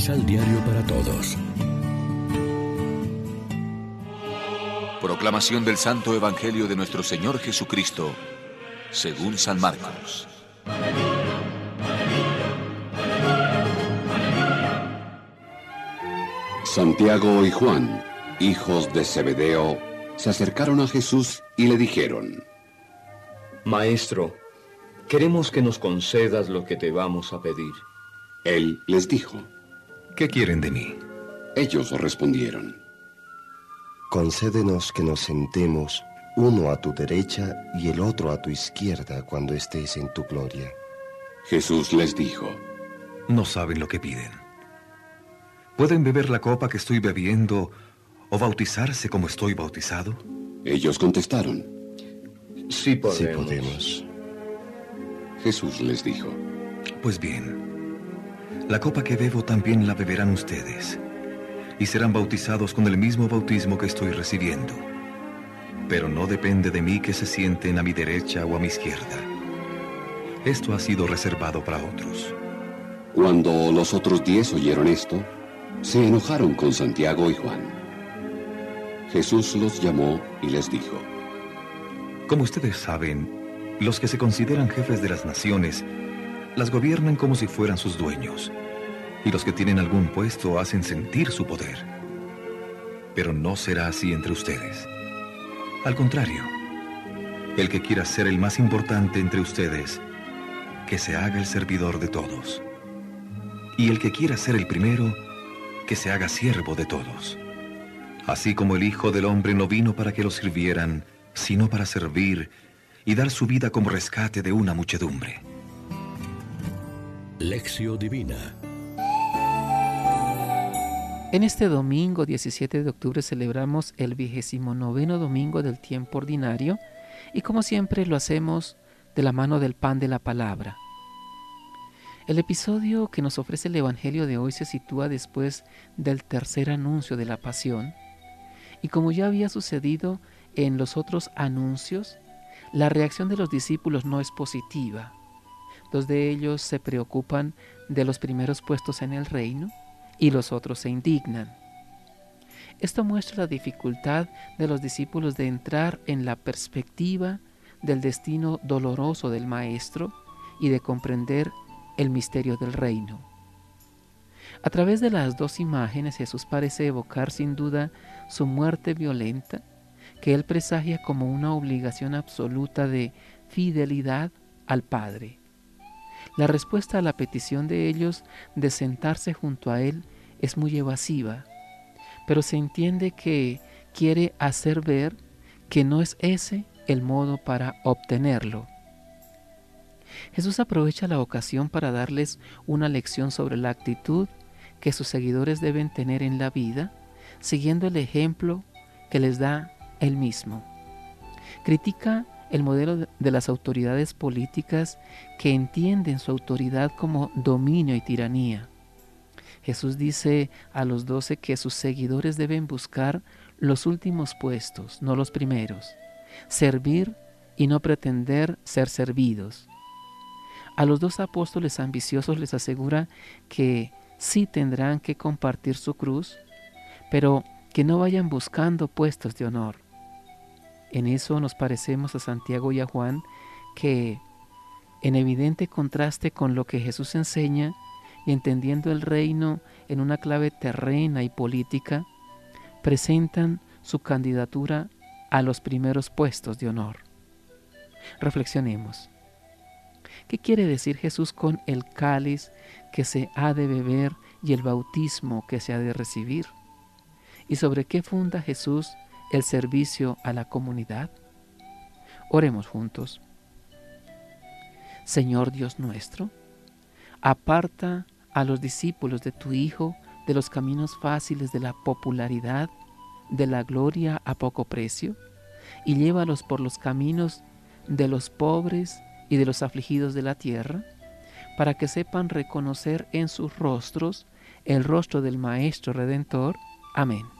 Misal Diario para Todos. Proclamación del Santo Evangelio de nuestro Señor Jesucristo, según San Marcos. Santiago y Juan, hijos de Zebedeo, se acercaron a Jesús y le dijeron, Maestro, queremos que nos concedas lo que te vamos a pedir. Él les dijo, ¿Qué quieren de mí? Ellos respondieron, Concédenos que nos sentemos uno a tu derecha y el otro a tu izquierda cuando estés en tu gloria. Jesús les dijo, No saben lo que piden. ¿Pueden beber la copa que estoy bebiendo o bautizarse como estoy bautizado? Ellos contestaron, Sí podemos. Sí podemos. Jesús les dijo, Pues bien, la copa que bebo también la beberán ustedes, y serán bautizados con el mismo bautismo que estoy recibiendo. Pero no depende de mí que se sienten a mi derecha o a mi izquierda. Esto ha sido reservado para otros. Cuando los otros diez oyeron esto, se enojaron con Santiago y Juan. Jesús los llamó y les dijo, Como ustedes saben, los que se consideran jefes de las naciones las gobiernan como si fueran sus dueños, y los que tienen algún puesto hacen sentir su poder. Pero no será así entre ustedes. Al contrario, el que quiera ser el más importante entre ustedes, que se haga el servidor de todos. Y el que quiera ser el primero, que se haga siervo de todos. Así como el Hijo del Hombre no vino para que lo sirvieran, sino para servir y dar su vida como rescate de una muchedumbre. Lección Divina. En este domingo 17 de octubre celebramos el vigésimo noveno domingo del tiempo ordinario y como siempre lo hacemos de la mano del pan de la palabra. El episodio que nos ofrece el Evangelio de hoy se sitúa después del tercer anuncio de la pasión y como ya había sucedido en los otros anuncios, la reacción de los discípulos no es positiva. Dos de ellos se preocupan de los primeros puestos en el reino y los otros se indignan. Esto muestra la dificultad de los discípulos de entrar en la perspectiva del destino doloroso del Maestro y de comprender el misterio del reino. A través de las dos imágenes Jesús parece evocar sin duda su muerte violenta, que él presagia como una obligación absoluta de fidelidad al Padre. La respuesta a la petición de ellos de sentarse junto a Él es muy evasiva, pero se entiende que quiere hacer ver que no es ese el modo para obtenerlo. Jesús aprovecha la ocasión para darles una lección sobre la actitud que sus seguidores deben tener en la vida, siguiendo el ejemplo que les da Él mismo. Critica el modelo de las autoridades políticas que entienden su autoridad como dominio y tiranía. Jesús dice a los doce que sus seguidores deben buscar los últimos puestos, no los primeros, servir y no pretender ser servidos. A los dos apóstoles ambiciosos les asegura que sí tendrán que compartir su cruz, pero que no vayan buscando puestos de honor. En eso nos parecemos a Santiago y a Juan que, en evidente contraste con lo que Jesús enseña y entendiendo el reino en una clave terrena y política, presentan su candidatura a los primeros puestos de honor. Reflexionemos. ¿Qué quiere decir Jesús con el cáliz que se ha de beber y el bautismo que se ha de recibir? ¿Y sobre qué funda Jesús el servicio a la comunidad? Oremos juntos. Señor Dios nuestro, aparta a los discípulos de tu Hijo de los caminos fáciles de la popularidad, de la gloria a poco precio, y llévalos por los caminos de los pobres y de los afligidos de la tierra, para que sepan reconocer en sus rostros el rostro del Maestro Redentor. Amén.